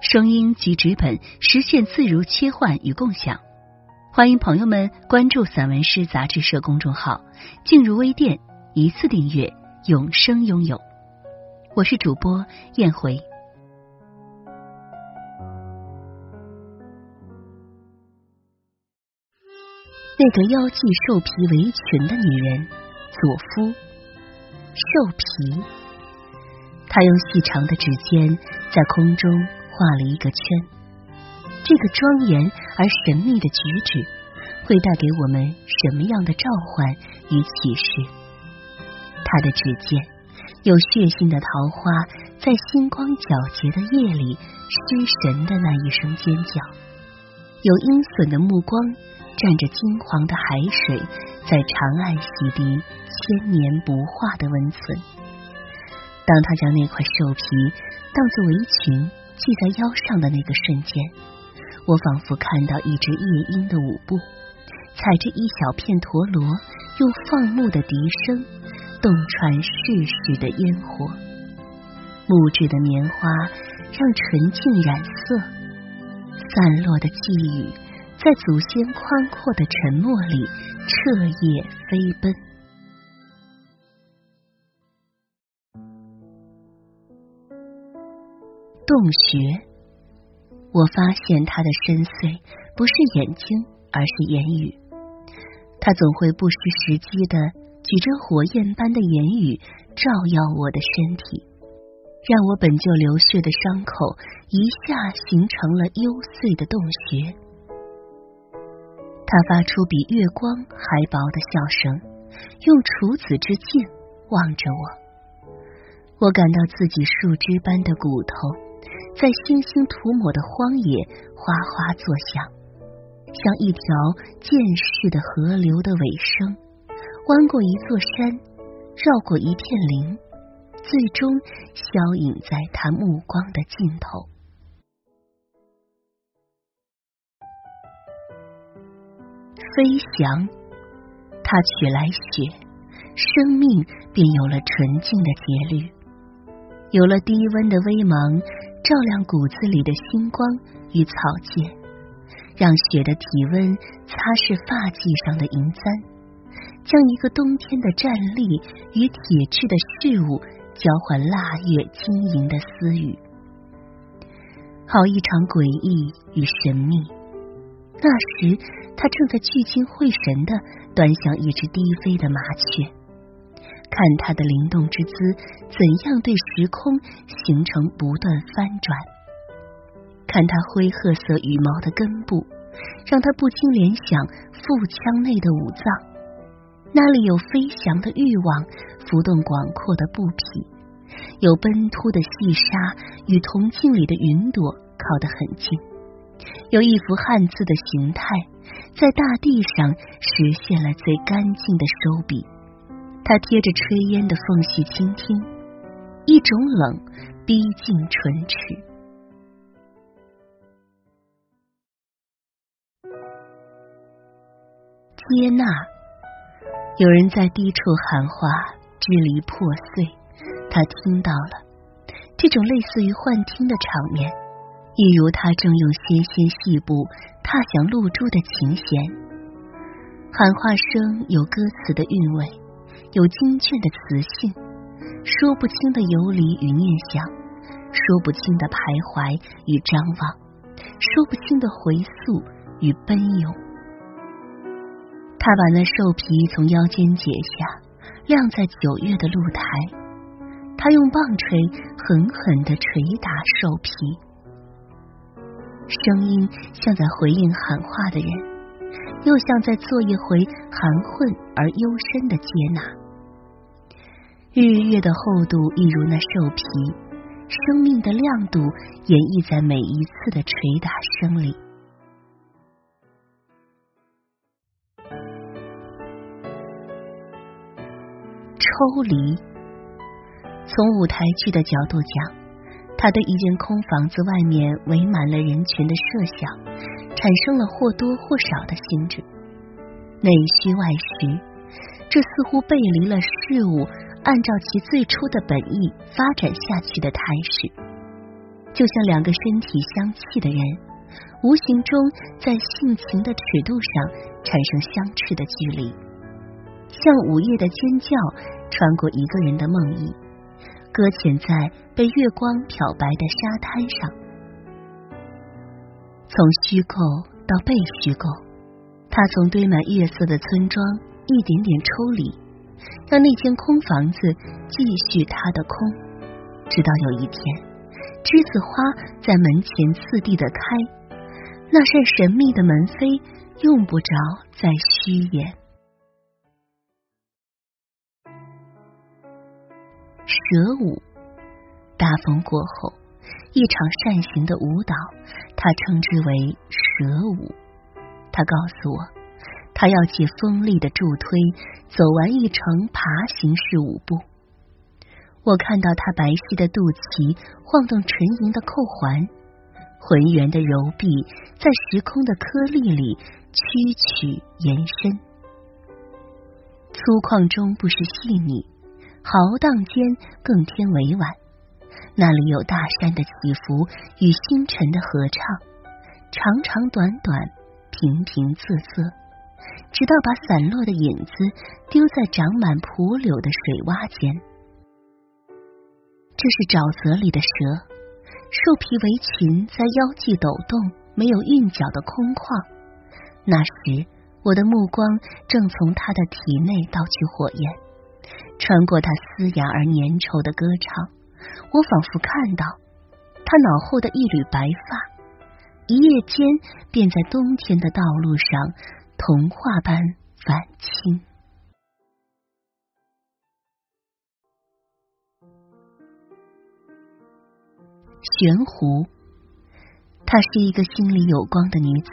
声音及纸本实现自如切换与共享，欢迎朋友们关注散文诗杂志社公众号，进入微店一次订阅，永生拥有。我是主播燕回。那个腰系兽皮围裙的女人，佐夫，兽皮。她用细长的指尖在空中。画了一个圈，这个庄严而神秘的举止会带给我们什么样的召唤与启示？他的指尖有血腥的桃花，在星光皎洁的夜里失神的那一声尖叫；有阴损的目光，蘸着金黄的海水，在长岸洗涤千年不化的温存。当他将那块兽皮当作围裙。系在腰上的那个瞬间，我仿佛看到一只夜莺的舞步，踩着一小片陀螺，用放牧的笛声洞穿世事的烟火。木质的棉花让纯净染色，散落的寄语在祖先宽阔的沉默里彻夜飞奔。洞穴，我发现他的深邃不是眼睛，而是言语。他总会不失时机的举着火焰般的言语照耀我的身体，让我本就流血的伤口一下形成了幽邃的洞穴。他发出比月光还薄的笑声，用处子之镜望着我，我感到自己树枝般的骨头。在星星涂抹的荒野，哗哗作响，像一条渐逝的河流的尾声，弯过一座山，绕过一片林，最终消隐在他目光的尽头。飞翔，他取来雪，生命便有了纯净的节律，有了低温的微芒。照亮骨子里的星光与草芥，让雪的体温擦拭发髻上的银簪，将一个冬天的站立与铁质的事物交换腊月晶莹的私语，好一场诡异与神秘。那时，他正在聚精会神的端详一只低飞的麻雀。看它的灵动之姿，怎样对时空形成不断翻转？看它灰褐色羽毛的根部，让他不禁联想腹腔内的五脏，那里有飞翔的欲望，浮动广阔的布匹，有奔突的细沙与铜镜里的云朵靠得很近，有一幅汉字的形态，在大地上实现了最干净的收笔。他贴着炊烟的缝隙倾听，一种冷逼近唇齿。接纳，有人在低处喊话，支离破碎。他听到了这种类似于幻听的场面，一如他正用纤纤细步踏响露珠的琴弦。喊话声有歌词的韵味。有精确的磁性，说不清的游离与念想，说不清的徘徊与张望，说不清的回溯与奔涌。他把那兽皮从腰间解下，晾在九月的露台。他用棒槌狠狠的捶打兽皮，声音像在回应喊话的人，又像在做一回含混而幽深的接纳。日月的厚度一如那兽皮，生命的亮度演绎在每一次的捶打声里。抽离，从舞台剧的角度讲，他对一间空房子外面围满了人群的设想，产生了或多或少的兴致。内虚外实，这似乎背离了事物按照其最初的本意发展下去的态势，就像两个身体相契的人，无形中在性情的尺度上产生相斥的距离，像午夜的尖叫穿过一个人的梦呓，搁浅在被月光漂白的沙滩上，从虚构到被虚构。他从堆满月色的村庄一点点抽离，让那间空房子继续它的空，直到有一天，栀子花在门前次第的开，那扇神秘的门扉用不着再虚掩。蛇舞，大风过后，一场扇形的舞蹈，他称之为蛇舞。他告诉我，他要借锋利的助推走完一程爬行式舞步。我看到他白皙的肚脐晃动纯银的扣环，浑圆的柔臂在时空的颗粒里曲曲延伸。粗犷中不失细腻，豪荡间更添委婉。那里有大山的起伏与星辰的合唱，长长短短。平平仄仄，直到把散落的影子丢在长满蒲柳的水洼间。这是沼泽里的蛇，兽皮围裙在腰际抖动，没有韵脚的空旷。那时，我的目光正从它的体内盗取火焰，穿过它嘶哑而粘稠的歌唱，我仿佛看到它脑后的一缕白发。一夜间，便在冬天的道路上童话般返青。悬壶，她是一个心里有光的女子。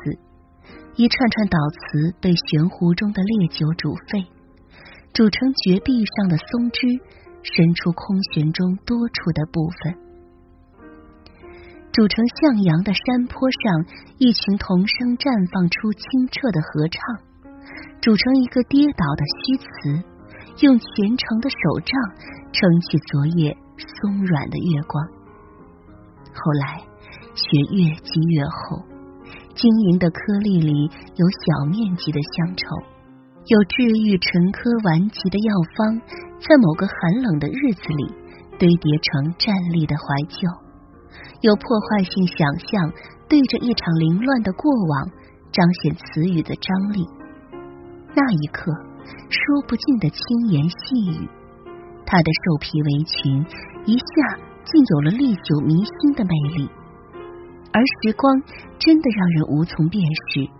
一串串祷词被悬壶中的烈酒煮沸，煮成绝壁上的松枝，伸出空悬中多出的部分。组成向阳的山坡上，一群童声绽放出清澈的合唱；组成一个跌倒的虚词，用虔诚的手杖撑起昨夜松软的月光。后来雪越积越厚，晶莹的颗粒里有小面积的乡愁，有治愈沉疴顽疾的药方，在某个寒冷的日子里堆叠成站立的怀旧。有破坏性想象，对着一场凌乱的过往，彰显词语的张力。那一刻，说不尽的轻言细语。他的兽皮围裙一下竟有了历久弥新的魅力，而时光真的让人无从辨识。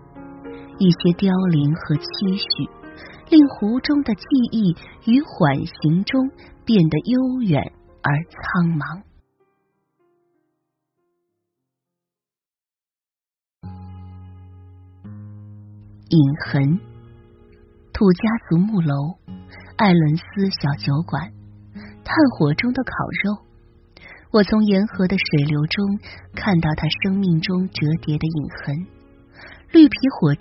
一些凋零和期许，令湖中的记忆于缓行中变得悠远而苍茫。隐痕，土家族木楼，艾伦斯小酒馆，炭火中的烤肉。我从沿河的水流中看到他生命中折叠的影痕。绿皮火车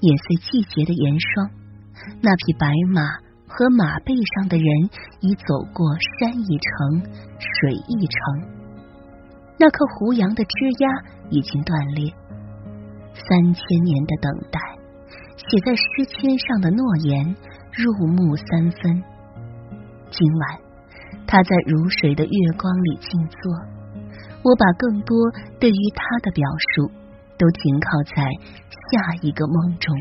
碾碎季节的盐霜，那匹白马和马背上的人已走过山一程，水一程。那棵胡杨的枝桠已经断裂，三千年的等待。写在诗签上的诺言，入木三分。今晚，他在如水的月光里静坐。我把更多对于他的表述，都停靠在下一个梦中。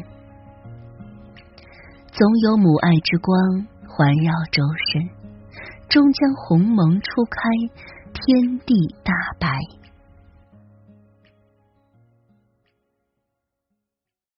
总有母爱之光环绕周身，终将鸿蒙初开，天地大白。